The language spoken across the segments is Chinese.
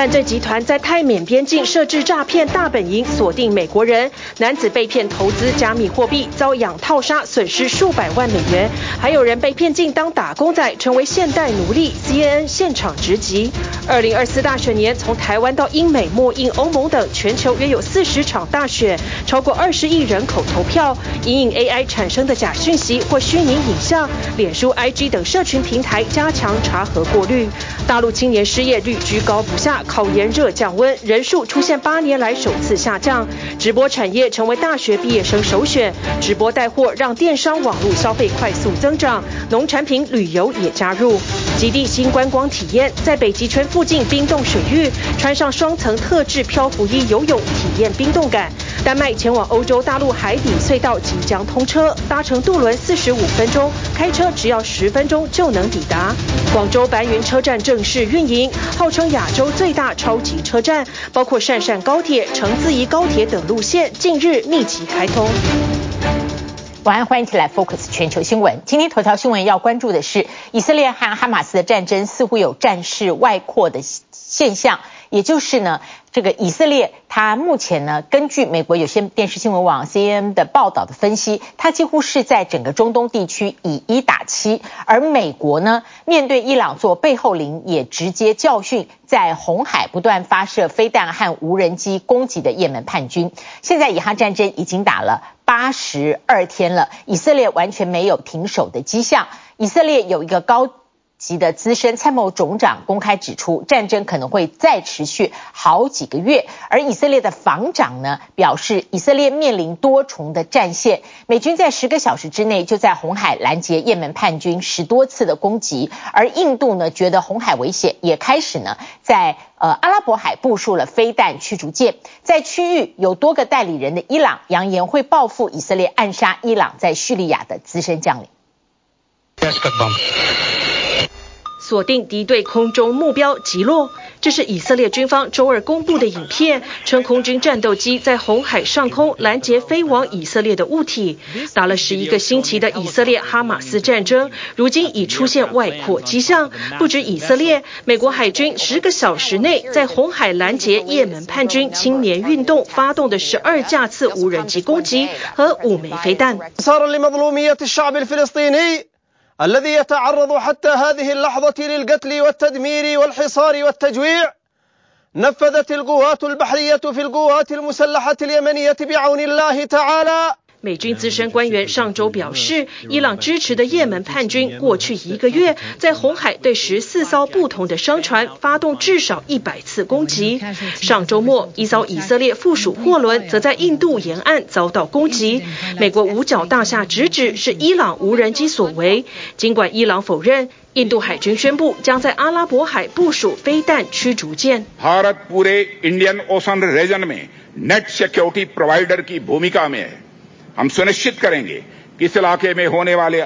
犯罪集团在泰缅边境设置诈骗大本营，锁定美国人。男子被骗投资加密货币，遭养套杀，损失数百万美元。还有人被骗进当打工仔，成为现代奴隶。CNN 现场直击。二零二四大选年，从台湾到英美、墨印、欧盟等全球约有四十场大选，超过二十亿人口投票。因应 AI 产生的假讯息或虚拟影像，脸书、IG 等社群平台加强查核过滤。大陆青年失业率居高不下，考研热降温，人数出现八年来首次下降。直播产业成为大学毕业生首选，直播带货让电商网络消费快速增长，农产品、旅游也加入。极地新观光体验，在北极圈附近冰冻水域，穿上双层特制漂浮衣游泳，体验冰冻感。丹麦前往欧洲大陆海底隧道即将通车，搭乘渡轮四十五分钟，开车只要十分钟就能抵达。广州白云车站正式运营，号称亚洲最大大超级车站，包括汕汕高铁、程自宜高铁等路线，近日密集开通。晚安，欢迎起来 Focus 全球新闻。今天头条新闻要关注的是，以色列和哈马斯的战争似乎有战事外扩的现象，也就是呢。这个以色列，它目前呢，根据美国有线电视新闻网 CNN 的报道的分析，它几乎是在整个中东地区以一打七，而美国呢，面对伊朗做背后灵，也直接教训在红海不断发射飞弹和无人机攻击的也门叛军。现在以哈战争已经打了八十二天了，以色列完全没有停手的迹象。以色列有一个高。级的资深参谋总长公开指出，战争可能会再持续好几个月。而以色列的防长呢，表示以色列面临多重的战线，美军在十个小时之内就在红海拦截也门叛军十多次的攻击。而印度呢，觉得红海危险，也开始呢在呃阿拉伯海部署了飞弹驱逐舰。在区域有多个代理人的伊朗，扬言会报复以色列暗杀伊朗在叙利亚的资深将领。锁定敌对空中目标，击落。这是以色列军方周二公布的影片，称空军战斗机在红海上空拦截飞往以色列的物体。打了十一个星期的以色列哈马斯战争，如今已出现外扩迹象。不止以色列，美国海军十个小时内在红海拦截也门叛军青年运动发动的十二架次无人机攻击和五枚飞弹。الذي يتعرض حتى هذه اللحظة للقتل والتدمير والحصار والتجويع نفذت القوات البحرية في القوات المسلحة اليمنية بعون الله تعالى. 美军资深官员上周表示，伊朗支持的也门叛军过去一个月在红海对十四艘不同的商船发动至少一百次攻击。上周末，一艘以色列附属货轮则在印度沿岸遭到攻击。美国五角大厦直指是伊朗无人机所为。尽管伊朗否认，印度海军宣布将在阿拉伯海部署飞弹驱逐舰。हम सुनिश्चित करेंगे कि इस इलाके में होने वाले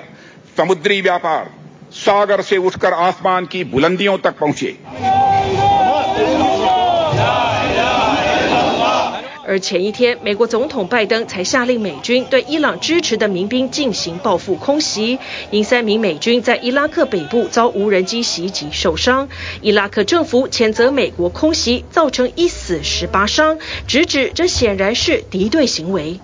समुद्री व्यापार सागर से उठकर आसमान की बुलंदियों तक पहुँचे। 而前一天，美国总统拜登才下令美军对伊朗支持的民兵进行报复空袭，因三名美军在伊拉克北部遭无人机袭击受伤。伊拉克政府谴责美国空袭造成一死十八伤，直指这显然是敌对行为。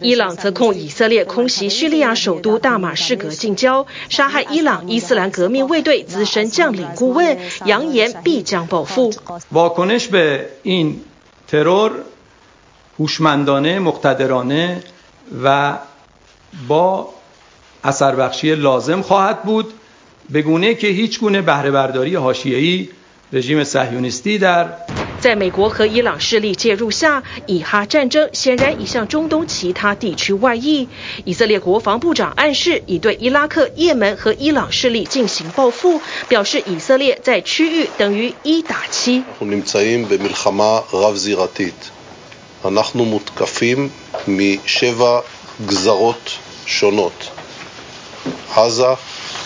伊朗则控以色列空袭叙利亚首都大马士革近郊，杀害伊朗伊斯兰革命卫队资深将领顾问，扬言必将报复。在美国和伊朗势力介入下，以哈战争显然已向中东其他地区外溢。以色列国防部长暗示已对伊拉克、也门和伊朗势力进行报复，表示以色列在区域等于一打七。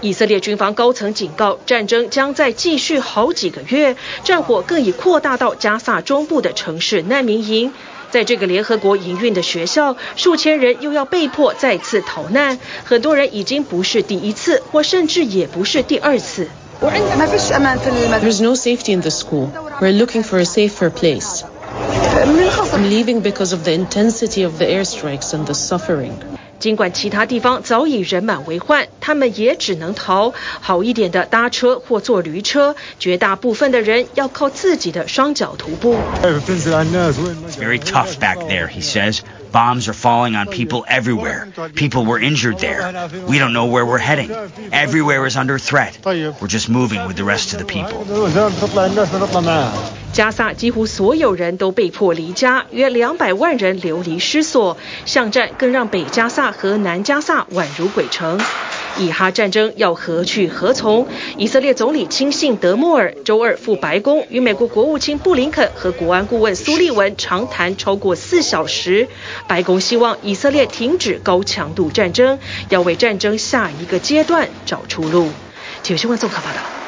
以色列军方高层警告，战争将再继续好几个月，战火更已扩大到加萨中部的城市难民营。在这个联合国营运的学校，数千人又要被迫再次逃难，很多人已经不是第一次，或甚至也不是第二次。There's no safety in the school. We're looking for a safer place. I'm leaving because of the intensity of the airstrikes and the suffering. 尽管其他地方早已人满为患，他们也只能逃。好一点的搭车或坐驴车，绝大部分的人要靠自己的双脚徒步。It's very tough back there, he says. Bombs are falling on people everywhere. People were injured there. We don't know where we're heading. Everywhere is under threat. We're just moving with the rest of the people. 加萨几乎所有人都被迫离家，约两百万人流离失所。巷战更让北加萨和南加萨宛如鬼城。以哈战争要何去何从？以色列总理亲信德莫尔周二赴白宫，与美国国务卿布林肯和国安顾问苏利文长谈超过四小时。白宫希望以色列停止高强度战争，要为战争下一个阶段找出路。体育新闻综合报道。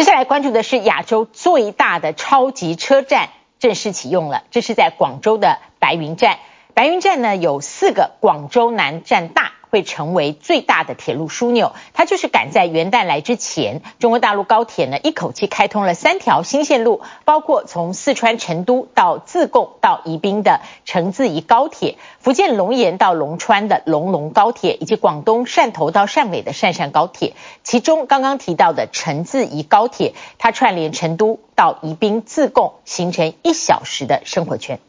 接下来关注的是亚洲最大的超级车站正式启用了，这是在广州的白云站。白云站呢有四个广州南站大。会成为最大的铁路枢纽，它就是赶在元旦来之前，中国大陆高铁呢一口气开通了三条新线路，包括从四川成都到自贡到宜宾的成自宜高铁，福建龙岩到龙川的龙龙高铁，以及广东汕头到汕尾的汕汕高铁。其中刚刚提到的成自宜高铁，它串联成都到宜宾、自贡，形成一小时的生活圈。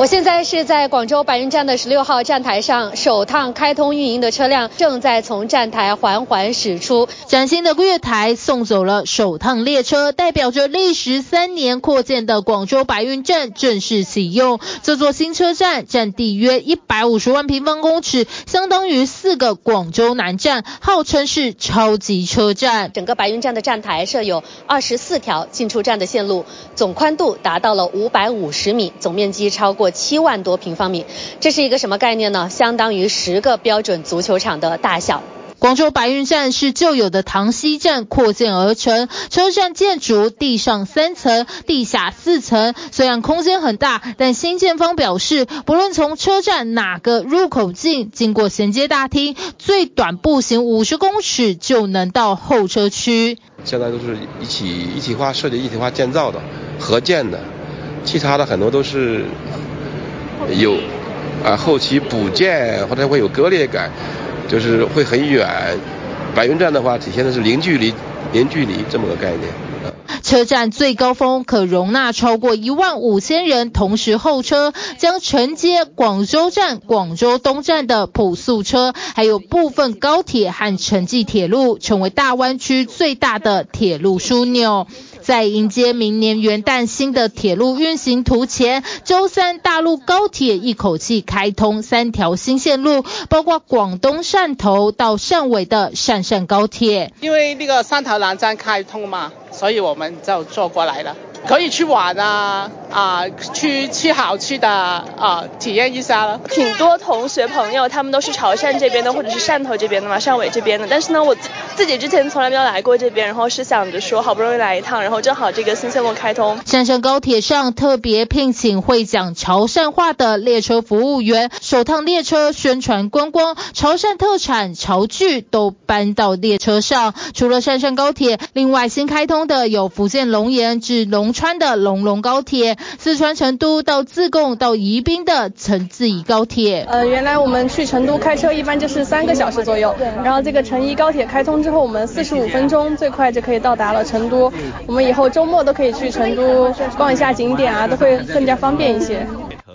我现在是在广州白云站的十六号站台上，首趟开通运营的车辆正在从站台缓缓驶出。崭新的月台送走了首趟列车，代表着历时三年扩建的广州白云站正式启用。这座新车站占地约一百五十万平方公尺，相当于四个广州南站，号称是超级车站。整个白云站的站台设有二十四条进出站的线路，总宽度达到了五百五十米，总面积超过。七万多平方米，这是一个什么概念呢？相当于十个标准足球场的大小。广州白云站是旧有的塘西站扩建而成，车站建筑地上三层，地下四层。虽然空间很大，但新建方表示，不论从车站哪个入口进，经过衔接大厅，最短步行五十公尺就能到候车区。现在都是一起一体化设计、一体化建造的、合建的，其他的很多都是。有，啊，后期补建或者会有割裂感，就是会很远。白云站的话，体现的是零距离、零距离这么个概念。车站最高峰可容纳超过一万五千人同时候车，将承接广州站、广州东站的普速车，还有部分高铁和城际铁路，成为大湾区最大的铁路枢纽。在迎接明年元旦新的铁路运行图前，周三大陆高铁一口气开通三条新线路，包括广东汕头到汕尾的汕汕高铁。因为那个汕头南站开通嘛，所以我们就坐过来了。可以去玩啊啊，去去好去的啊，体验一下了。挺多同学朋友，他们都是潮汕这边的，或者是汕头这边的嘛，汕尾这边的。但是呢，我自己之前从来没有来过这边，然后是想着说好不容易来一趟，然后正好这个新线路开通。汕汕高铁上特别聘请会讲潮汕话的列车服务员，首趟列车宣传观光，潮汕特产潮剧都搬到列车上。除了汕汕高铁，另外新开通的有福建龙岩至龙。川的龙龙高铁，四川成都到自贡到宜宾的成自宜高铁。呃，原来我们去成都开车一般就是三个小时左右，然后这个成宜高铁开通之后，我们四十五分钟最快就可以到达了成都。我们以后周末都可以去成都逛一下景点啊，都会更加方便一些。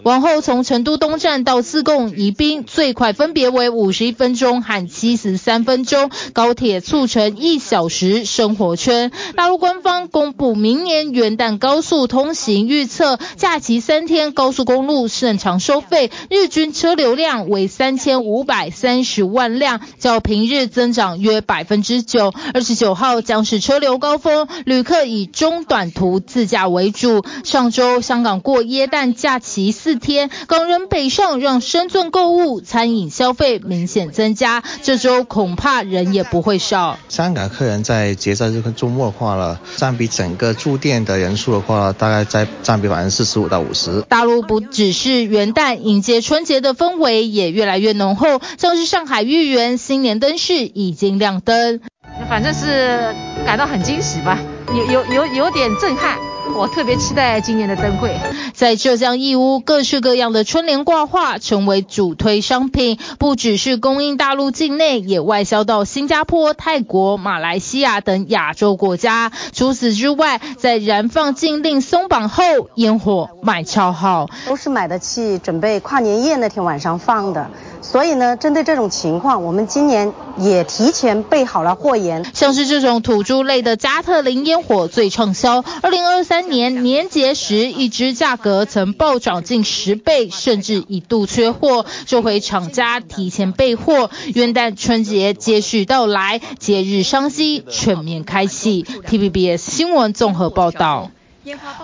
往后从成都东站到自贡宜宾，最快分别为五十一分钟和七十三分钟，高铁促成一小时生活圈。大陆官方公布明年元旦高速通行预测，假期三天高速公路正常收费日均车流量为三千五百三十万辆，较平日增长约百分之九。二十九号将是车流高峰，旅客以中短途自驾为主。上周香港过耶诞假期四。天港人北上，让深圳购物、餐饮消费明显增加。这周恐怕人也不会少。香港客人在节假日跟周末的话了，占比整个住店的人数的话，大概在占比百分之四十五到五十。大陆不只是元旦迎接春节的氛围也越来越浓厚，像是上海豫园新年灯饰已经亮灯。反正是感到很惊喜吧，有有有有点震撼。我特别期待今年的灯会。在浙江义乌，各式各样的春联挂画成为主推商品，不只是供应大陆境内，也外销到新加坡、泰国、马来西亚等亚洲国家。除此之外，在燃放禁令松绑后，烟火卖超好，都是买得起，准备跨年夜那天晚上放的。所以呢，针对这种情况，我们今年也提前备好了货源。像是这种土著类的加特林烟火最畅销，二零二三三年年节时一支价格曾暴涨近十倍，甚至一度缺货。这回厂家提前备货，元旦春节接续到来，节日商机全面开启。TVBS 新闻综合报道。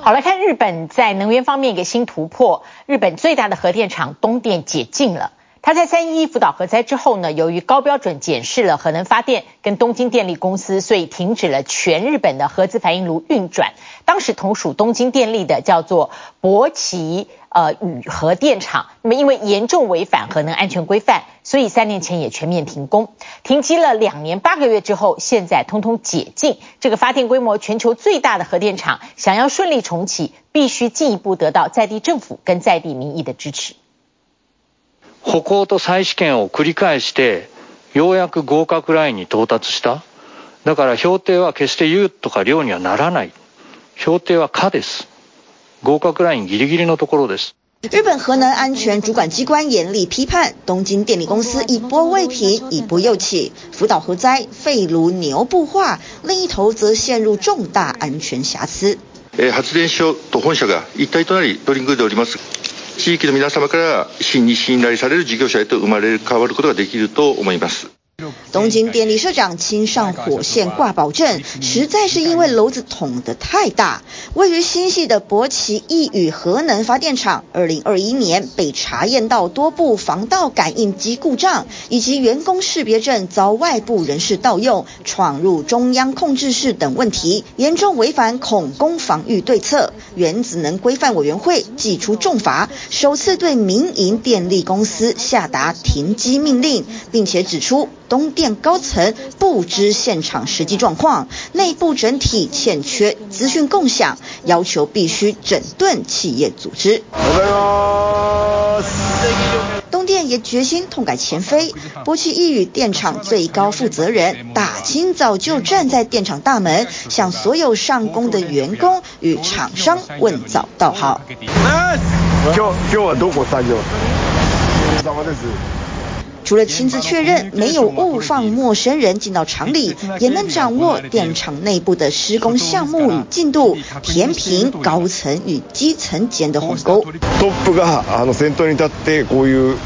好，来看日本在能源方面一个新突破，日本最大的核电厂东电解禁了。他在三一一福岛核灾之后呢，由于高标准检视了核能发电跟东京电力公司，所以停止了全日本的核子反应炉运转。当时同属东京电力的叫做博奇呃宇核电厂，那么因为严重违反核能安全规范，所以三年前也全面停工。停机了两年八个月之后，现在通通解禁。这个发电规模全球最大的核电厂，想要顺利重启，必须进一步得到在地政府跟在地民意的支持。歩行と再试験を繰り返して、ようやく合格ラインに到达した。だから评定は决して优とか良にはならない。评定は可です。合格ラインギリギリのところです。日本核能安全主管机关严厉批判东京电力公司一波未平，一波又起。福岛核灾废炉牛步化，另一头则陷入重大安全瑕疵。発电所と本社が一体となり取り组んでおります。地域の皆様から真に信頼される事業者へと生まれ変わることができると思います。东京电力社长亲上火线挂保证，实在是因为篓子捅得太大。位于新系的博奇一宇核能发电厂，二零二一年被查验到多部防盗感应机故障，以及员工识别证遭外部人士盗用、闯入中央控制室等问题，严重违反恐攻防御对策。原子能规范委员会祭出重罚，首次对民营电力公司下达停机命令，并且指出。东电高层不知现场实际状况，内部整体欠缺资讯共享，要求必须整顿企业组织。东电也决心痛改前非，柏崎一宇电厂最高负责人大清早就站在电厂大门，向所有上工的员工与厂商问早道好。除了亲自确认没有误放陌生人进到厂里，也能掌握电厂内部的施工项目与进度，填平高层与基层间的鸿沟。トップがあの先头に立ってこういう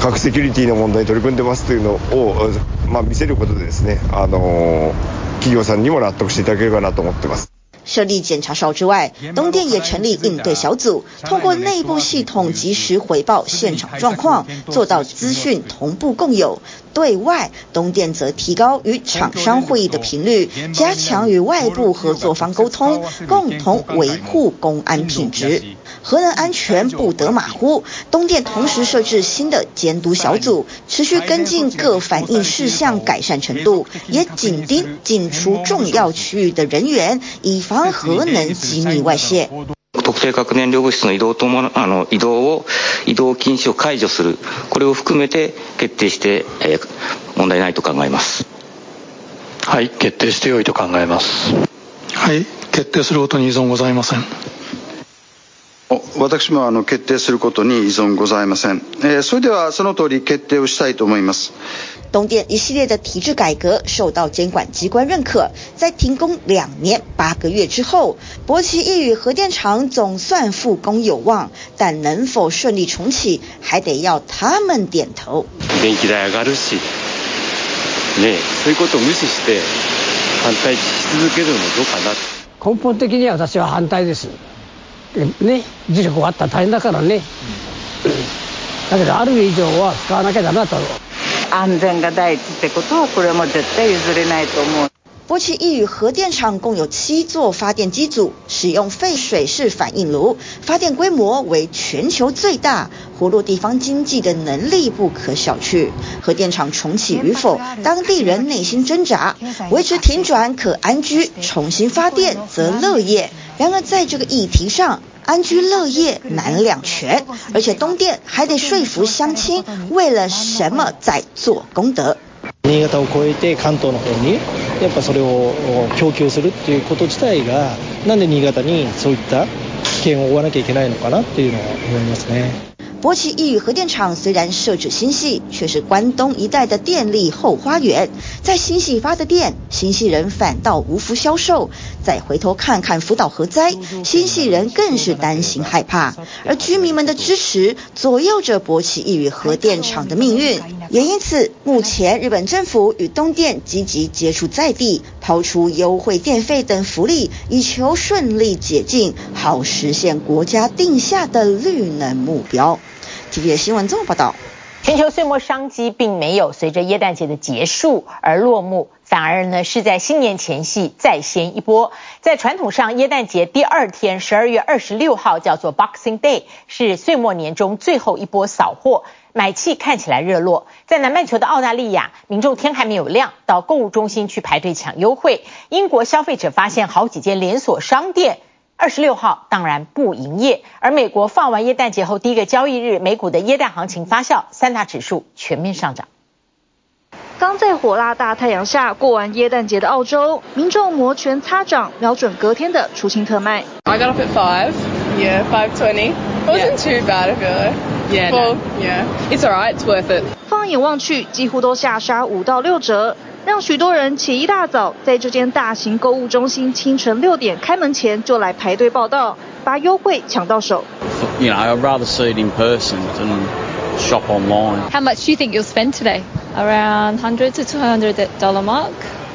核セキュリティの问题に取り组んでますというのをまあ见せることでですね、あの企业さんにも纳得していただければなと思ってます。 设立检查哨之外，东电也成立应对小组，通过内部系统及时回报现场状况，做到资讯同步共有。对外，东电则提高与厂商会议的频率，加强与外部合作方沟通，共同维护公安品质。核能安全不得马虎，东电同时设置新的监督小组，持续跟进各反映事项改善程度，也紧盯进出重要区域的人员，以防核能机密外泄。特定核燃料物质の移动ともあの移动を移动禁止を解除するこれを含めて决定して、えー、问题ないと考えます。はい、决定して良いと考えます。はい、决定することに异存ございません。 私もあの决定することに依存ございません。それではその通り决定をしたいと思います。东电一系列的体制改革受到监管机关认可，在停工两年八个月之后，柏崎一宇核电厂总算复工有望，但能否顺利重启，还得要他们点头。电気代上がるし、ね、そういうことを无视して反対し続けるのもどうかな。根本的には私は反対です。ね、磁力があったら大変だからね。だけどある以上は使わなきゃダメだと。安全が第一ってことはこれも絶対譲れないと思う。柏崎一宇核电厂共有七座发电机组，使用废水式反应炉，发电规模为全球最大，活络地方经济的能力不可小觑。核电厂重启与否，当地人内心挣扎，维持停转可安居，重新发电则乐业。然而在这个议题上，安居乐业难两全，而且东电还得说服乡亲，为了什么在做功德。新潟を越えて関東の方にやっぱそれを供給するっていうこと自体がなんで新潟にそういった危険を負わなきゃいけないのかなっていうのは思いますね。柏崎一宇核电厂虽然设置新系，却是关东一带的电力后花园。在新系发的电，新系人反倒无福消受。再回头看看福岛核灾，新系人更是担心害怕。而居民们的支持，左右着柏崎一宇核电厂的命运。也因此，目前日本政府与东电积极接触在地，抛出优惠电费等福利，以求顺利解禁，好实现国家定下的绿能目标。TVBS 新闻综合报道，全球岁末商机并没有随着耶诞节的结束而落幕，反而呢是在新年前夕再掀一波。在传统上，耶诞节第二天，十二月二十六号叫做 Boxing Day，是岁末年终最后一波扫货，买气看起来热络。在南半球的澳大利亚，民众天还没有亮，到购物中心去排队抢优惠。英国消费者发现好几间连锁商店。二十六号当然不营业，而美国放完耶诞节后第一个交易日，美股的耶诞行情发酵，三大指数全面上涨。刚在火辣大太阳下过完耶诞节的澳洲，民众摩拳擦掌，瞄准隔天的出清特卖。I got up at five, yeah, five twenty. Wasn't too bad, I feel like. Yeah, well, yeah, it's alright, it's worth it. 放眼望去，几乎都下杀五到六折。让许多人起一大早，在这间大型购物中心清晨六点开门前就来排队报到，把优惠抢到手。You know, I'd rather see it in person than shop online. How much do you think you'll spend today? Around hundred to two hundred dollar mark.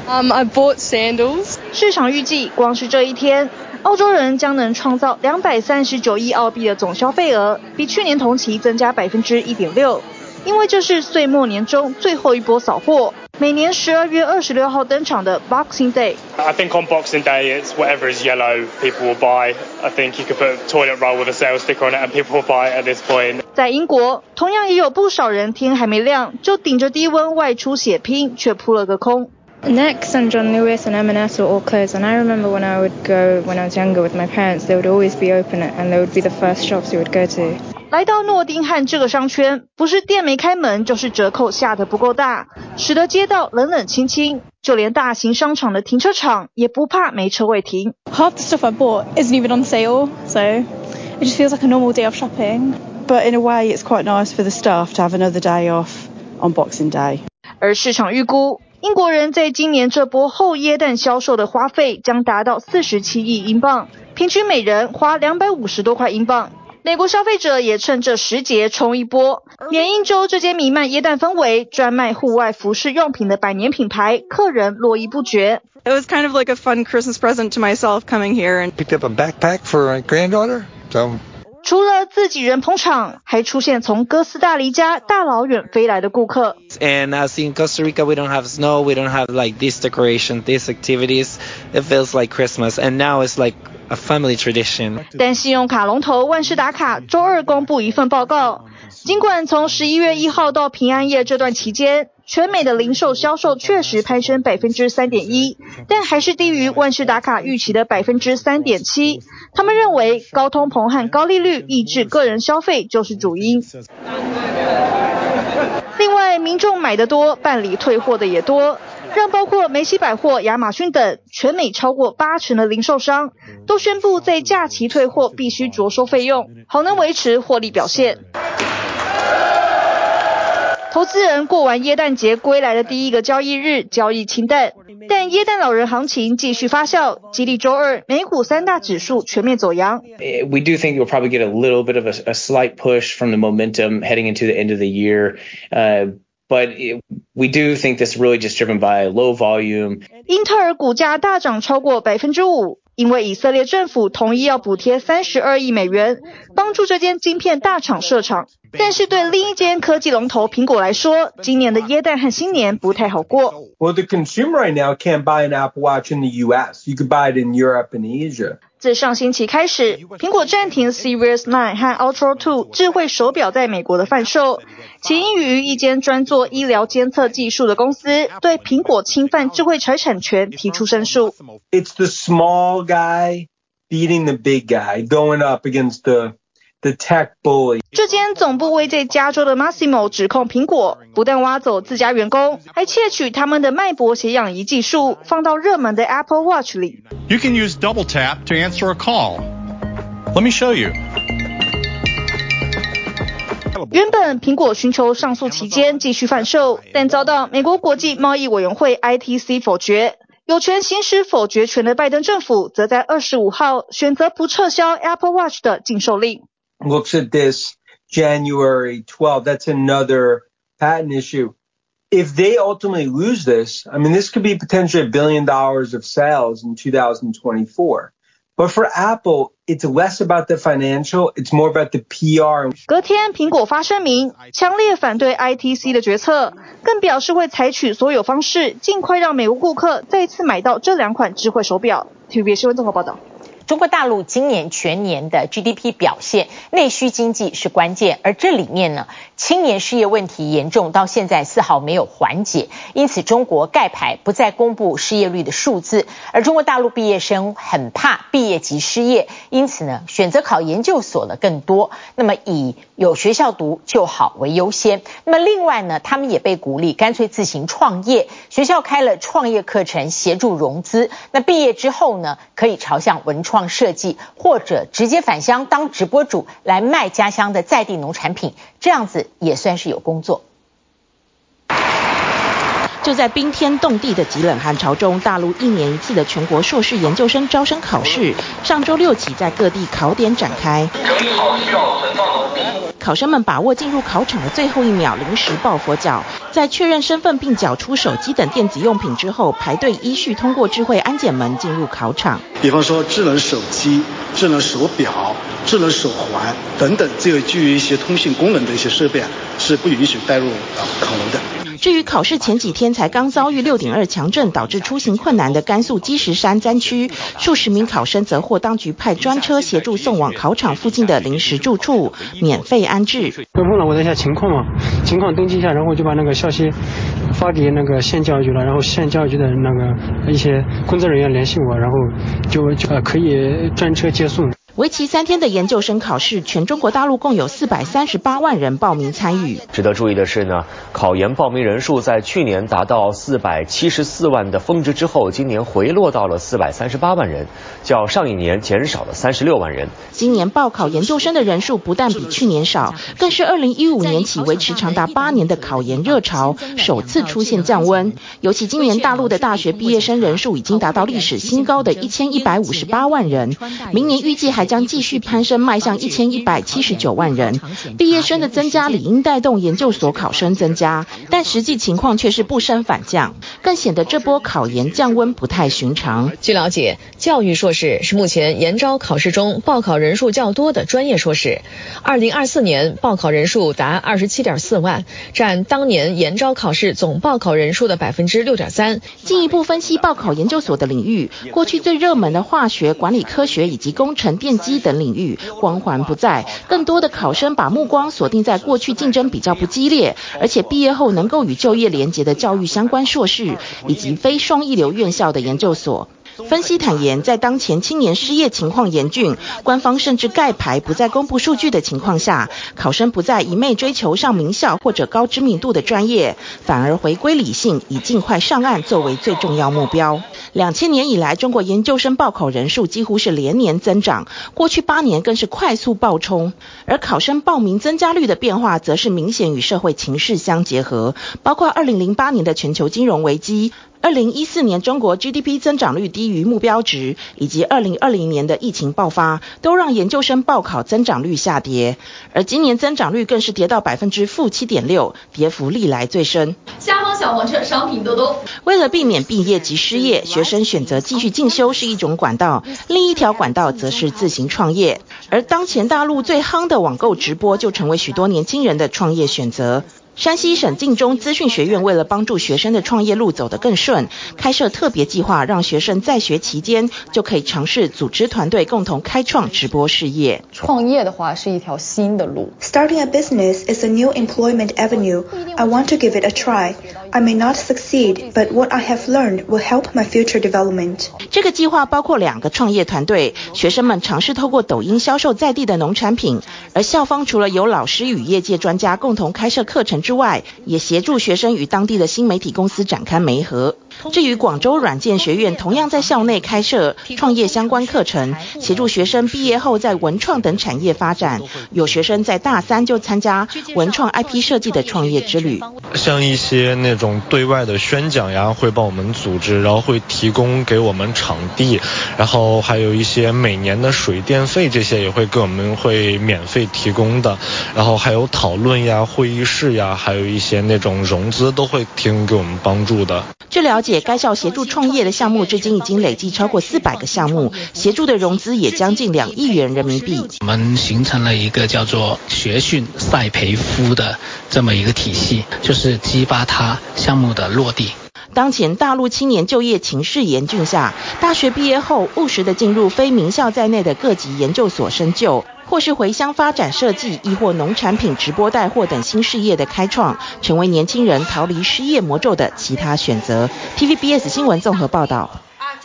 Um, I bought sandals. 市场预计，光是这一天，澳洲人将能创造两百三十九亿澳币的总消费额，比去年同期增加百分之一点六。因为这是岁末年终最后一波扫货。每年十二月二十六号登场的 Boxing Day。I think on Boxing Day it's whatever is yellow people will buy. I think you could put toilet roll with a sales sticker on it and people will buy it at this point. 在英国，同样也有不少人天还没亮就顶着低温外出血拼，却扑了个空。Next and John Lewis and M&S were all closed, and I remember when I would go when I was younger with my parents, they would always be open and they would be the first shops we would go to. 来到诺丁汉这个商圈，不是店没开门，就是折扣下得不够大，使得街道冷冷清清，就连大型商场的停车场也不怕没车位停。Half the stuff I bought isn't even on sale, so it just feels like a normal day of shopping. But in a way, it's quite nice for the staff to have another day off on Boxing Day. 而市场预估， 英国人在今年这波后耶诞销售的花费将达到四十七亿英镑，平均每人花两百五十多块英镑。美国消费者也趁这时节冲一波。缅因州这间弥漫耶诞氛围、专卖户外服饰用品的百年品牌，客人络绎不绝。It was kind of like a fun Christmas present to myself coming here and picked up a backpack for my granddaughter. So 除了自己人捧场，还出现从哥斯达黎加大老远飞来的顾客。And as in Costa Rica, we don't have snow, we don't have like this decoration, these activities. It feels like Christmas, and now it's like a family tradition. 但信用卡龙头万事达卡周二公布一份报告，尽管从十一月一号到平安夜这段期间，全美的零售销售确实攀升百分之三点一，但还是低于万事达卡预期的百分之三点七。他们认为高通膨和高利率抑制个人消费就是主因。另外，民众买得多，办理退货的也多。让包括梅西百货、亚马逊等全美超过八成的零售商都宣布在假期退货必须酌收费用，好能维持获利表现。投资人过完耶诞节归来的第一个交易日，交易清淡，但耶诞老人行情继续发酵，激励周二美股三大指数全面走扬。We do think you'll probably get a little bit of a, a slight push from the momentum heading into the end of the year, uh, but it, we do think this is really just driven by low volume. 英特尔股价大涨超过百分之五。因为以色列政府同意要补贴三十二亿美元，帮助这间晶片大厂设厂。但是对另一间科技龙头苹果来说，今年的耶诞和新年不太好过。Well, the consumer right now can't buy an Apple Watch in the U.S. You could buy it in Europe and Asia. 自上星期开始，苹果暂停 Series 9和 Ultra 2智慧手表在美国的贩售，起因于一间专做医疗监测技术的公司对苹果侵犯智慧财产权提出申诉。It's the small guy beating the big guy, going up against the。这间总部位在加州的 Masimo 指控苹果不但挖走自家员工，还窃取他们的脉搏血氧仪技术，放到热门的 Apple Watch 里。You can use double tap to answer a call. Let me show you. 原本苹果寻求上诉期间继续贩售，但遭到美国国际贸易委员会 ITC 否决。有权行使否决权的拜登政府，则在二十五号选择不撤销 Apple Watch 的禁售令。looks at this January 12th. That's another patent issue. If they ultimately lose this, I mean, this could be potentially a billion dollars of sales in 2024. But for Apple, it's less about the financial, it's more about the PR. 隔天，苹果发声明，强烈反对 ITC 的决策，更表示会采取所有方式，尽快让美国顾客再次买到这两款智慧手表。TVB 新闻综合报道。 中国大陆今年全年的 GDP 表现，内需经济是关键，而这里面呢，青年失业问题严重，到现在丝毫没有缓解。因此，中国盖牌不再公布失业率的数字，而中国大陆毕业生很怕毕业即失业，因此呢，选择考研究所的更多。那么以有学校读就好为优先。那么另外呢，他们也被鼓励干脆自行创业，学校开了创业课程，协助融资。那毕业之后呢，可以朝向文创。设计或者直接返乡当直播主来卖家乡的在地农产品，这样子也算是有工作。就在冰天冻地的极冷寒潮中，大陆一年一次的全国硕士研究生招生考试，上周六起在各地考点展开。考考生们把握进入考场的最后一秒，临时抱佛脚，在确认身份并缴出手机等电子用品之后，排队依序通过智慧安检门进入考场。比方说智能手机、智能手表、智能手环等等，这个基于一些通信功能的一些设备啊，是不允许带入考楼的。至于考试前几天才刚遭遇六点二强震，导致出行困难的甘肃积石山灾区，数十名考生则获当局派专车协助送往考场附近的临时住处，免费安置。问了我一下情况嘛，情况登记一下，然后就把那个消息发给那个县教育局了，然后县教育局的那个一些工作人员联系我，然后就就可以专车接送。为期三天的研究生考试，全中国大陆共有四百三十八万人报名参与。值得注意的是呢，考研报名人数在去年达到四百七十四万的峰值之后，今年回落到了四百三十八万人，较上一年减少了三十六万人。今年报考研究生的人数不但比去年少，更是二零一五年起维持长达八年的考研热潮首次出现降温。尤其今年大陆的大学毕业生人数已经达到历史新高的一千一百五十八万人，明年预计还将继续攀升，迈向一千一百七十九万人。毕业生的增加理应带动研究所考生增加，但实际情况却是不升反降，更显得这波考研降温不太寻常。据了解，教育硕士是目前研招考试中报考人数较多的专业硕士。二零二四年报考人数达二十七点四万，占当年研招考试总报考人数的百分之六点三。进一步分析报考研究所的领域，过去最热门的化学、管理科学以及工程电机等领域光环不再，更多的考生把目光锁定在过去竞争比较不激烈，而且毕业后能够与就业连结的教育相关硕士，以及非双一流院校的研究所。分析坦言，在当前青年失业情况严峻，官方甚至盖牌不再公布数据的情况下，考生不再一昧追求上名校或者高知名度的专业，反而回归理性，以尽快上岸作为最重要目标。两千年以来，中国研究生报考人数几乎是连年增长，过去八年更是快速暴冲。而考生报名增加率的变化，则是明显与社会情势相结合，包括二零零八年的全球金融危机。二零一四年中国 GDP 增长率低于目标值，以及二零二零年的疫情爆发，都让研究生报考增长率下跌。而今年增长率更是跌到百分之负七点六，跌幅历来最深。下方小黄车商品多多。为了避免毕业及失业，学生选择继续进修是一种管道，另一条管道则是自行创业。而当前大陆最夯的网购直播，就成为许多年轻人的创业选择。山西省晋中资讯学院为了帮助学生的创业路走得更顺，开设特别计划，让学生在学期间就可以尝试组织团队，共同开创直播事业。创业的话是一条新的路。Starting a business is a new employment avenue. I want to give it a try. I may not succeed, but what I have learned will help my future development. 这个计划包括两个创业团队，学生们尝试透过抖音销售在地的农产品，而校方除了由老师与业界专家共同开设课程之外，也协助学生与当地的新媒体公司展开媒合。至于广州软件学院，同样在校内开设创业相关课程，协助学生毕业后在文创等产业发展。有学生在大三就参加文创 IP 设计的创业之旅。像一些那种对外的宣讲呀，会帮我们组织，然后会提供给我们场地，然后还有一些每年的水电费这些也会给我们会免费提供的，然后还有讨论呀、会议室呀，还有一些那种融资都会提供给我们帮助的。据了解，该校协助创业的项目至今已经累计超过四百个项目，协助的融资也将近两亿元人民币。我们形成了一个叫做学训赛培夫的这么一个体系，就是激发他项目的落地。当前大陆青年就业情势严峻下，大学毕业后务实的进入非名校在内的各级研究所深究。或是回乡发展设计，亦或农产品直播带货等新事业的开创，成为年轻人逃离失业魔咒的其他选择。TVBS 新闻综合报道。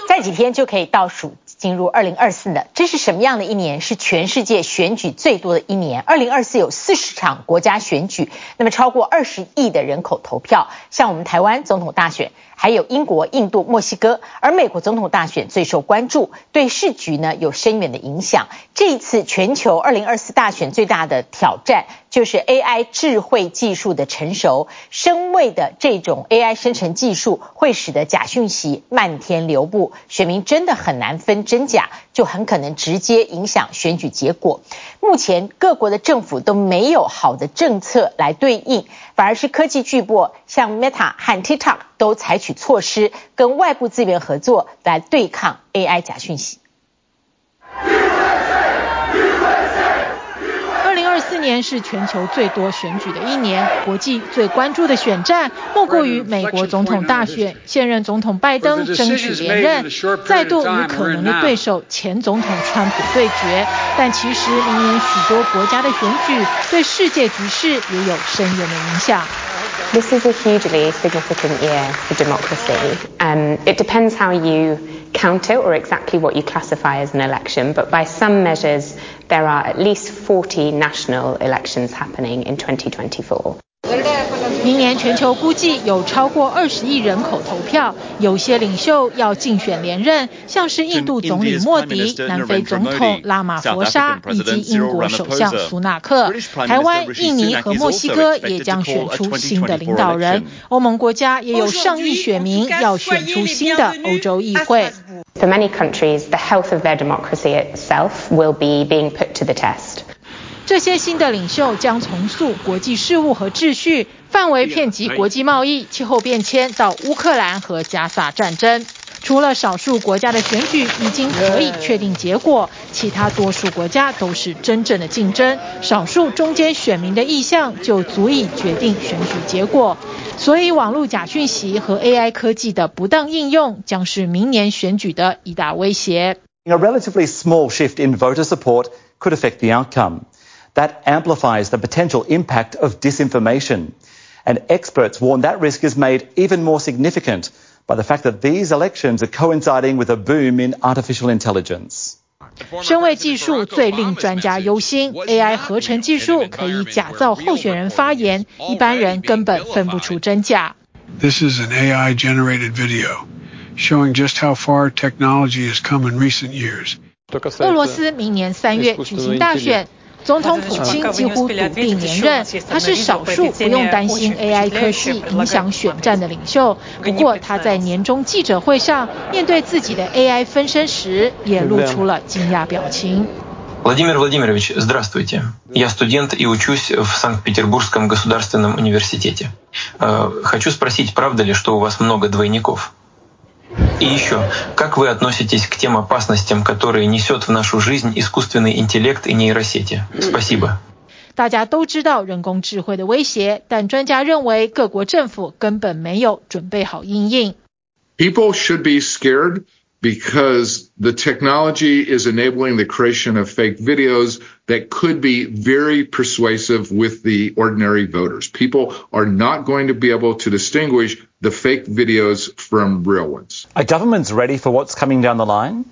再几天就可以倒数进入二零二四了，这是什么样的一年？是全世界选举最多的一年。二零二四有四十场国家选举，那么超过二十亿的人口投票。像我们台湾总统大选。还有英国、印度、墨西哥，而美国总统大选最受关注，对市局呢有深远的影响。这一次全球二零二四大选最大的挑战就是 AI 智慧技术的成熟，声位的这种 AI 生成技术会使得假讯息漫天流布，选民真的很难分真假，就很可能直接影响选举结果。目前各国的政府都没有好的政策来对应，反而是科技巨擘像 Meta 和 TikTok 都采取措施，跟外部资源合作来对抗 AI 假讯息。四年是全球最多选举的一年，国际最关注的选战莫过于美国总统大选。现任总统拜登争取连任，再度与可能的对手前总统川普对决。但其实明年许多国家的选举对世界局势也有深远的影响。This is a hugely significant year for democracy. Um, it depends how you count it or exactly what you classify as an election, but by some measures, there are at least 40 national elections happening in 2024. 明年全球估计有超过二十亿人口投票，有些领袖要竞选连任，像是印度总理莫迪、南非总统拉马佛沙以及英国首相苏纳克。台湾、印尼和墨西哥也将选出新的领导人。欧盟国家也有上亿选民要选出新的欧洲议会。For many countries, the health of their democracy itself will be being put to the test. 这些新的领袖将重塑国际事务和秩序，范围遍及国际贸易、气候变迁到乌克兰和加萨战争。除了少数国家的选举已经可以确定结果，其他多数国家都是真正的竞争。少数中间选民的意向就足以决定选举结果。所以，网络假讯息和 AI 科技的不当应用将是明年选举的一大威胁。A relatively small shift in voter support could affect the outcome. That amplifies the potential impact of disinformation, and experts warn that risk is made even more significant by the fact that these elections are coinciding with a boom in artificial intelligence. 身为技术最令专家忧心，AI 合成技术可以假造候选人发言，一般人根本分不出真假。This is an AI-generated video showing just how far technology has come in recent years. 俄罗斯明年三月举行大选。 总统普京几乎笃定连任，他是少数不用担心 AI 科技影响选战的领袖。不过他在年终记者会上面对自己的 AI 分身时，也露出了惊讶表情。Владимир Владимирович, здравствуйте. Я студент и учусь в Санкт-Петербургском государственном университете. Хочу спросить, правда ли, что у вас много двойников? И еще, как вы относитесь к тем опасностям, которые несет в нашу жизнь искусственный интеллект и нейросети? Спасибо. 大家都知道人工智慧的威胁，但专家认为各国政府根本没有准备好因应。People should be scared because the technology is enabling the creation of fake videos that could be very persuasive with the ordinary voters. People are not going to be able to distinguish the fake videos from real ones. Are governments ready for what's coming down the line?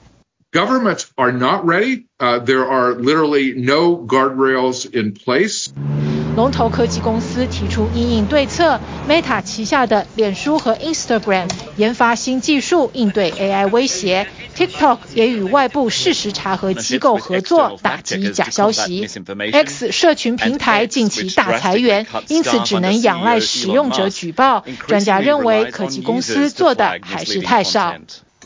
Governments are not ready. Uh, there are literally no guardrails in place. 龙头科技公司提出因应对策，Meta 旗下的脸书和 Instagram 研发新技术应对 AI 威胁，TikTok 也与外部事实查核机构合作打击假消息。X 社群平台近期大裁员，因此只能仰赖使用者举报。专家认为科技公司做的还是太少。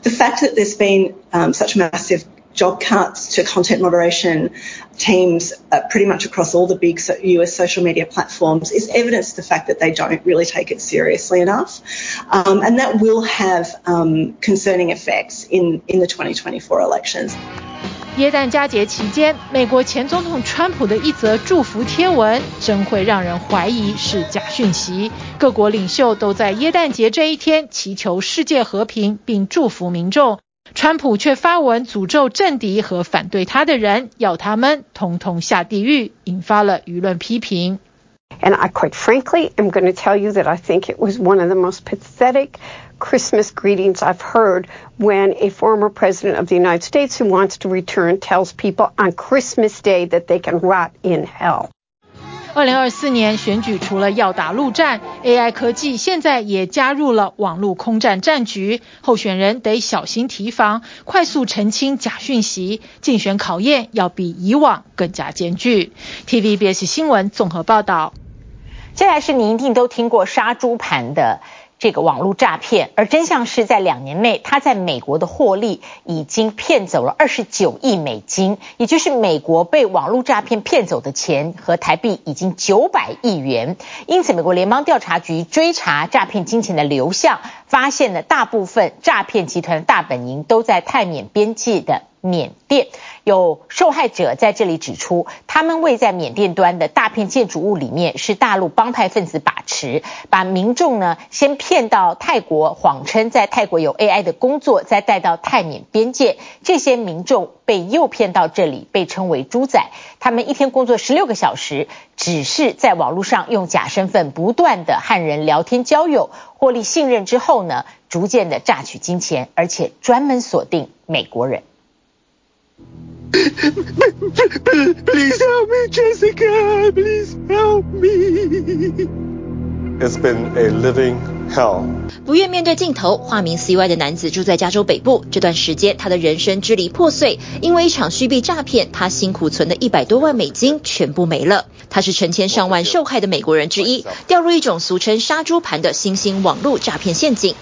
The fact that there's been um, such massive job cuts to content moderation teams uh, pretty much across all the big US social media platforms is evidence to the fact that they don't really take it seriously enough. Um, and that will have um, concerning effects in, in the 2024 elections. 耶诞佳节期间，美国前总统川普的一则祝福贴文，真会让人怀疑是假讯息。各国领袖都在耶诞节这一天祈求世界和平，并祝福民众。 川普却发文诅咒政敌和反对他的人，要他们统统下地狱，引发了舆论批评。And I quite frankly am going to tell you that I think it was one of the most pathetic Christmas greetings I've heard when a former president of the United States who wants to return tells people on Christmas Day that they can rot in hell. 二零二四年选举除了要打陆战，AI 科技现在也加入了网络空战战局，候选人得小心提防，快速澄清假讯息，竞选考验要比以往更加艰巨。TVBS 新闻综合报道。接下来是你一定都听过杀猪盘的这个网络诈骗，而真相是在两年内，他在美国的获利已经骗走了二十九亿美金，也就是美国被网络诈骗骗走的钱和台币已经九百亿元。因此，美国联邦调查局追查诈骗金钱的流向，发现了大部分诈骗集团的大本营都在泰缅边界的缅甸。有受害者在这里指出，他们位在缅甸端的大片建筑物里面是大陆帮派分子把持，把民众呢先骗到泰国，谎称在泰国有 AI 的工作，再带到泰缅边界。这些民众被诱骗到这里，被称为猪仔。他们一天工作十六个小时，只是在网络上用假身份不断的和人聊天交友，获利信任之后呢，逐渐的榨取金钱，而且专门锁定美国人。Please help me, Jessica. Please help me. It's been a living hell. 不愿面对镜头，化名 CY 的男子住在加州北部。这段时间，他的人生支离破碎，因为一场虚币诈骗，他辛苦存的一百多万美金全部没了。他是成千上万受害的美国人之一，掉入一种俗称“杀猪盘”的新兴网络诈骗陷阱。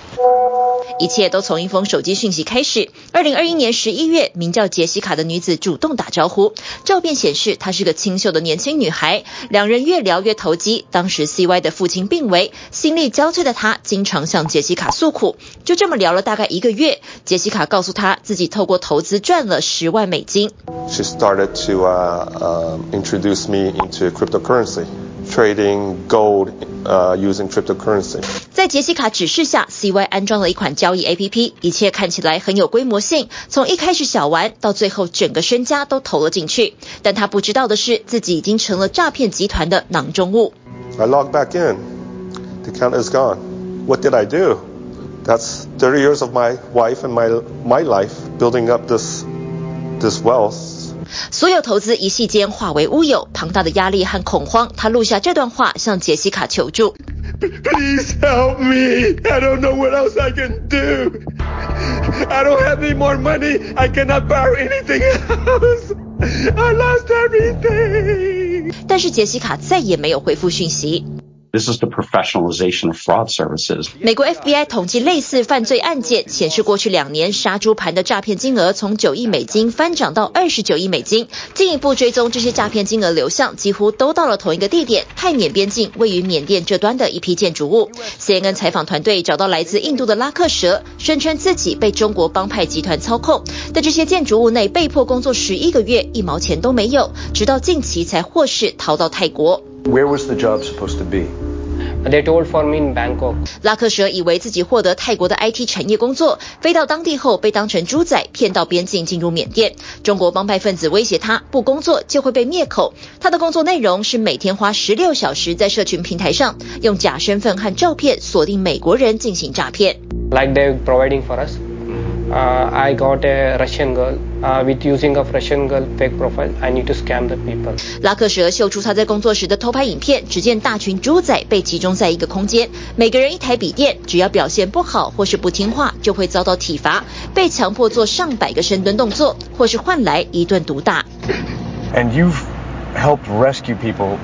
一切都从一封手机讯息开始。二零二一年十一月，名叫杰西卡的女子主动打招呼，照片显示她是个清秀的年轻女孩。两人越聊越投机。当时 CY 的父亲病危，心力交瘁的他经常向杰西卡诉苦。就这么聊了大概一个月，杰西卡告诉他自己透过投资赚了十万美金。She started to uh, uh, introduce me into cryptocurrency. Trading gold, uh, using cryptocurrency. 在杰西卡指示下，CY 安装了一款交易 APP，一切看起来很有规模性。从一开始小玩，到最后整个身家都投了进去。但他不知道的是，自己已经成了诈骗集团的囊中物。I logged back in. The account is gone. What did I do? that's 30 years of my wife and my my life building up this this wealth. 所有投资一夕间化为乌有，庞大的压力和恐慌。他录下这段话，向杰西卡求助。Please help me. I don't know what else I can do. I don't have any more money. I cannot borrow anything else. I lost everything. 但是杰西卡再也没有回复讯息。 This is the professionalization of fraud services. 美国 FBI 统计类似犯罪案件，显示过去两年杀猪盘的诈骗金额从九亿美金翻涨到二十九亿美金。进一步追踪这些诈骗金额流向，几乎都到了同一个地点——泰缅边境位于缅甸这端的一批建筑物。CNN 采访团队找到来自印度的拉克蛇，声称自己被中国帮派集团操控，在这些建筑物内被迫工作十一个月，一毛钱都没有，直到近期才获释逃到泰国。Where was the job supposed to be? They told for me in Bangkok. 拉克舍以为自己获得泰国的 IT 产业工作，飞到当地后被当成猪仔骗到边境进入缅甸。中国帮派分子威胁他，不工作就会被灭口。他的工作内容是每天花十六小时在社群平台上用假身份和照片锁定美国人进行诈骗。Like they're providing for us. Uh, I got a Russian girl. Uh, with using a Russian girl fake profile, I need to scam the people. 拉克蛇秀出他在工作时的偷拍影片，只见大群猪仔被集中在一个空间，每个人一台笔电，只要表现不好或是不听话，就会遭到体罚，被强迫做上百个深蹲动作，或是换来一顿毒打。And you've helped rescue people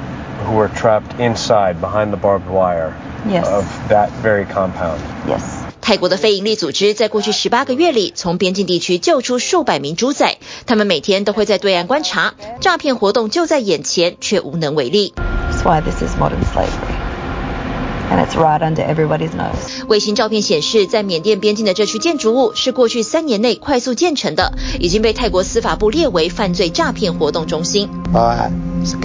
who were trapped inside behind the barbed wire Yes. of that very compound. Yes. 泰国的非营利组织在过去十八个月里，从边境地区救出数百名猪仔，他们每天都会在对岸观察，诈骗活动就在眼前，却无能为力。 That's why this is modern slavery. And it's right under everybody's nose. 卫星照片显示，在缅甸边境的这区建筑物是过去三年内快速建成的，已经被泰国司法部列为犯罪诈骗活动中心。 These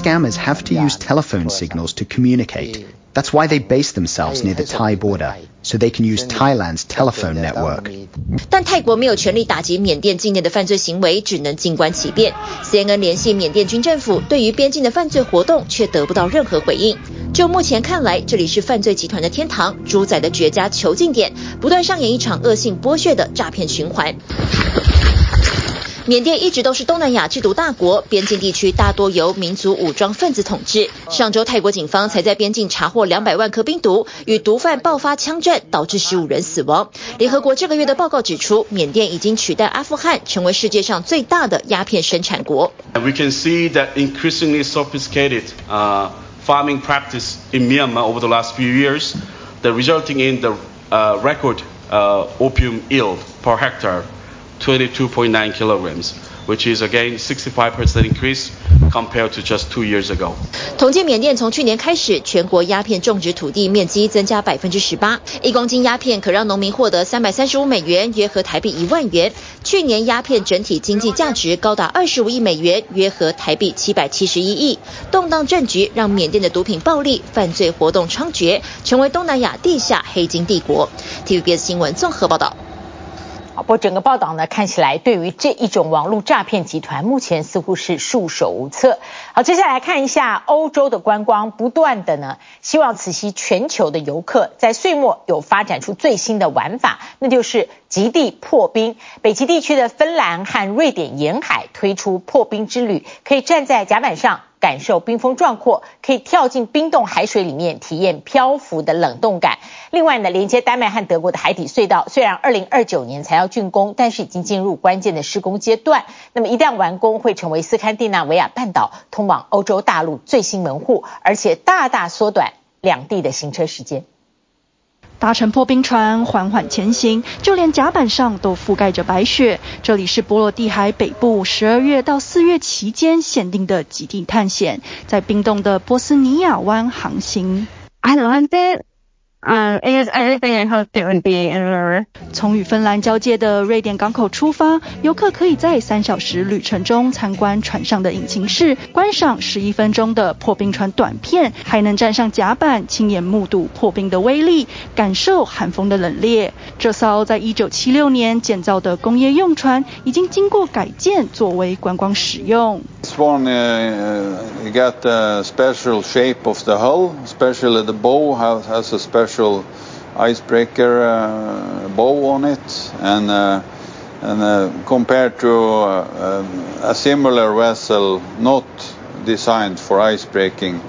scammers have to use telephone signals to communicate. That's why they base themselves near the Thai border, so they can use Thailand's telephone network. 但泰国没有权力打击缅甸境内的犯罪行为，只能静观其变。CNN 联系缅甸军政府，对于边境的犯罪活动却得不到任何回应。就目前看来，这里是犯罪集团的天堂，主宰的绝佳囚禁点，不断上演一场恶性剥削的诈骗循环。缅甸一直都是东南亚制毒大国，边境地区大多由民族武装分子统治。上周泰国警方才在边境查获两百万颗冰毒，与毒贩爆发枪战，导致十五人死亡。联合国这个月的报告指出，缅甸已经取代阿富汗成为世界上最大的鸦片生产国。We can see that increasingly sophisticated uh, farming practice in Myanmar over the last few years, that resulting in the uh, record uh, opium yield per hectare. 22.9 kilograms, which is again 65% increase compared to just two years ago. 统计缅甸从去年开始，全国鸦片种植土地面积增加百分之十八，一公斤鸦片可让农民获得三百三十五美元，约合台币一万元。去年鸦片整体经济价值高达二十五亿美元，约合台币七百七十一亿。动荡政局让缅甸的毒品暴力、犯罪活动猖獗，成为东南亚地下黑金帝国。TVBS 新闻综合报道。好，不过整个报道呢，看起来对于这一种网络诈骗集团，目前似乎是束手无策。好，接下来看一下欧洲的观光，不断的呢，希望此期全球的游客在岁末有发展出最新的玩法，那就是极地破冰。北极地区的芬兰和瑞典沿海推出破冰之旅，可以站在甲板上。感受冰封壮阔，可以跳进冰冻海水里面体验漂浮的冷冻感。另外呢，连接丹麦和德国的海底隧道，虽然二零二九年才要竣工，但是已经进入关键的施工阶段。那么一旦完工，会成为斯堪的纳维亚半岛通往欧洲大陆最新门户，而且大大缩短两地的行车时间。搭乘破冰船缓缓前行，就连甲板上都覆盖着白雪。这里是波罗的海北部十二月到四月期间限定的极地探险，在冰冻的波斯尼亚湾航行。I loved it. 从与芬兰交界的瑞典港口出发，游客可以在三小时旅程中参观船上的引擎室，观赏十一分钟的破冰船短片，还能站上甲板，亲眼目睹破冰的威力，感受寒风的冷冽。这艘在一九七六年建造的工业用船，已经经过改建，作为观光使用。This one uh, got a special shape of the hull, especially the bow has, has a special icebreaker uh, bow on it, and uh, and uh, compared to uh, a similar vessel not designed for icebreaking,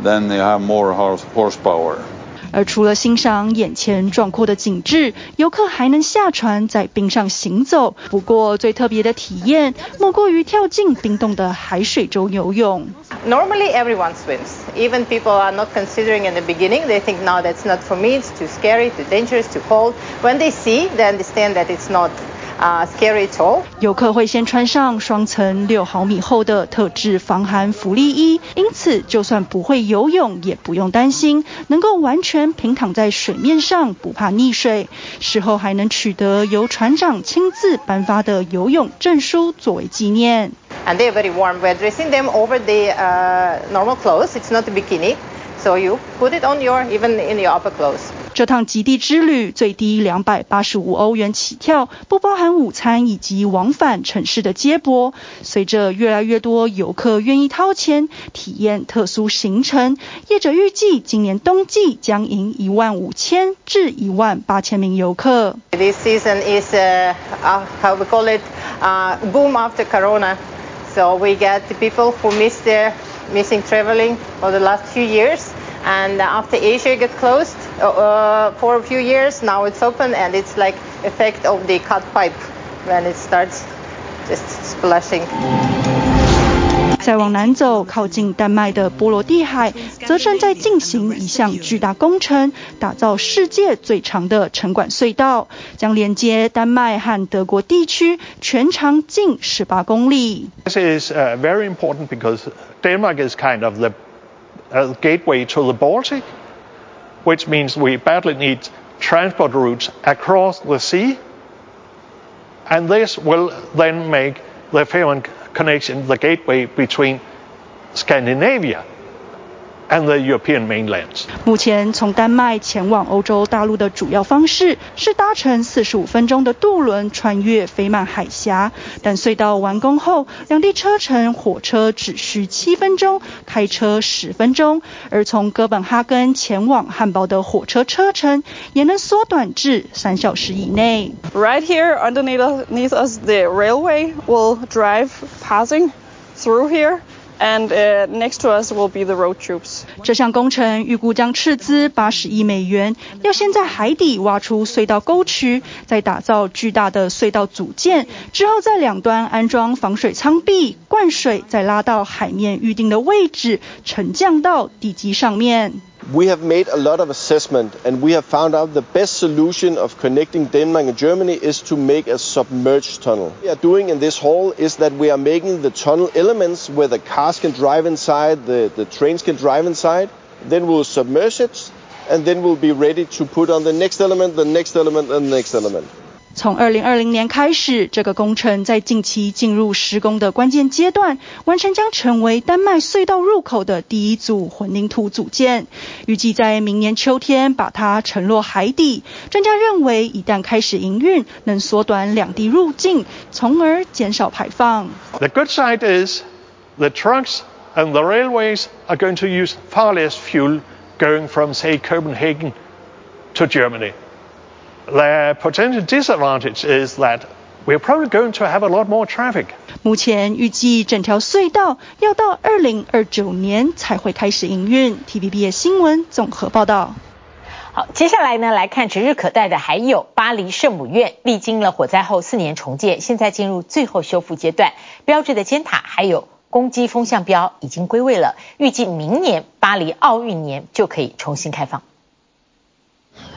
then you have more horsepower. 而除了欣赏眼前壮阔的景致，游客还能下船在冰上行走。不过最特别的体验，莫过于跳进冰冻的海水中游泳。Normally everyone swims. Even people are not considering in the beginning. They think, no, that's not for me. It's too scary, too dangerous, too cold. When they see, they understand that it's not 啊，scary tall。游客会先穿上双层六毫米厚的特制防寒福利衣，因此就算不会游泳，也不用担心，能够完全平躺在水面上，不怕溺水。事后还能取得由船长亲自颁发的游泳证书作为纪念。And they are very warm. We're dressing them over the uh, normal clothes. It's not a bikini, so you put it on your even in your upper clothes. 这趟极地之旅最低两百八十五欧元起跳，不包含午餐以及往返城市的接驳。随着越来越多游客愿意掏钱体验特殊行程，业者预计今年冬季将迎一万五千至一万八千名游客。This season is ah how we call it ah boom after Corona. So we get the people who missed their missing traveling for the last few years. And after Asia got closed uh, for a few years, now it's open and it's like effect of the cut pipe when it starts just splashing. 再往南走，靠近丹麦的波罗的海，则正在进行一项巨大工程，打造世界最长的沉管隧道，将连接丹麦和德国地区，全长近十八公里。This is very important because Denmark is kind of the a gateway to the Baltic, which means we badly need transport routes across the sea. And this will then make the Fehmarn connection the gateway between Scandinavia and the European mainland. 目前从丹麦前往欧洲大陆的主要方式是搭乘四十五分钟的渡轮穿越菲曼海峡，但隧道完工后，两地车程火车只需七分钟，开车十分钟，而从哥本哈根前往汉堡的火车车程也能缩短至三小时以内。Right here underneath us, the railway will drive passing through here. And next to us will be the road troops. 这项工程预估将斥资八十亿美元，要先在海底挖出隧道沟渠，再打造巨大的隧道组件，之后在两端安装防水舱壁，灌水再拉到海面预定的位置，沉降到地基上面。We have made a lot of assessment and we have found out the best solution of connecting Denmark and Germany is to make a submerged tunnel. What we are doing in this hall is that we are making the tunnel elements where the cars can drive inside, the, the trains can drive inside. Then we'll submerge it and then we'll be ready to put on the next element, the next element and the next element. 从二零二零年开始，这个工程在近期进入施工的关键阶段，完成将成为丹麦隧道入口的第一组混凝土组件，预计在明年秋天把它沉落海底。专家认为，一旦开始营运，能缩短两地入境，从而减少排放。The good side is the trucks and the railways are going to use far less fuel going from, say, Copenhagen to Germany. The potential disadvantage is that we're probably going to have a lot more traffic. 目前预计整条隧道要到二零二九年才会开始营运。TVBS 新闻综合报道。好，接下来呢，来看指日可待的还有巴黎圣母院，历经了火灾后四年重建，现在进入最后修复阶段。标志的尖塔还有攻击风向标已经归位了，预计明年巴黎奥运年就可以重新开放。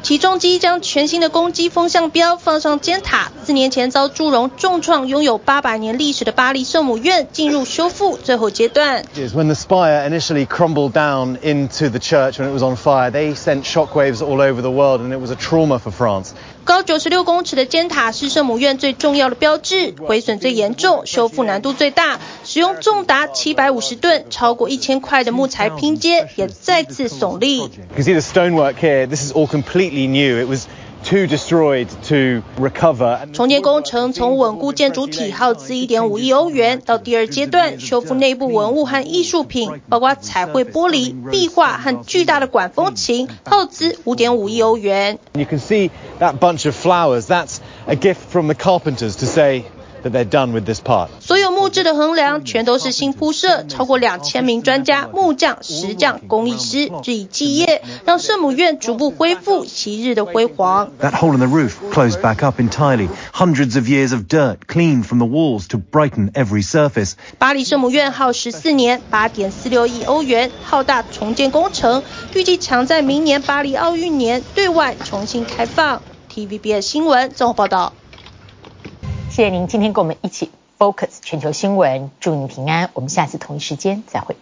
起重机将全新的攻击风向标放上尖塔。四年前遭祝融重创，拥有八百年历史的巴黎圣母院进入修复最后阶段。When the spire initially crumbled down into the church when it was on fire, they sent shockwaves all over the world, and it was a trauma for France. 高九十六公尺的尖塔是圣母院最重要的标志，毁损最严重，修复难度最大，使用重达七百五十吨、超过一千块的木材拼接，也再次耸立。You can see the stonework here. This is all completely new. It was too destroyed to recover. 重建工程从稳固建筑体耗资1.5亿欧元，到第二阶段修复内部文物和艺术品，包括彩绘玻璃、壁画和巨大的管风琴，耗资5.5亿欧元。You can see that bunch of flowers. That's a gift from the carpenters to say. That they're done with this part. 所有木质的横梁全都是新铺设，超过两千名专家、木匠、石匠、工艺师日以继夜，让圣母院逐步恢复昔日的辉煌。That hole in the roof closed back up entirely. Hundreds of years of dirt cleaned from the walls to brighten every surface. 巴黎圣母院耗时四年，八点四六亿欧元，浩大重建工程，预计将在明年巴黎奥运年对外重新开放。TVBS 新闻综合报道。谢谢您今天跟我们一起 focus 全球新闻，祝你平安。我们下次同一时间再会。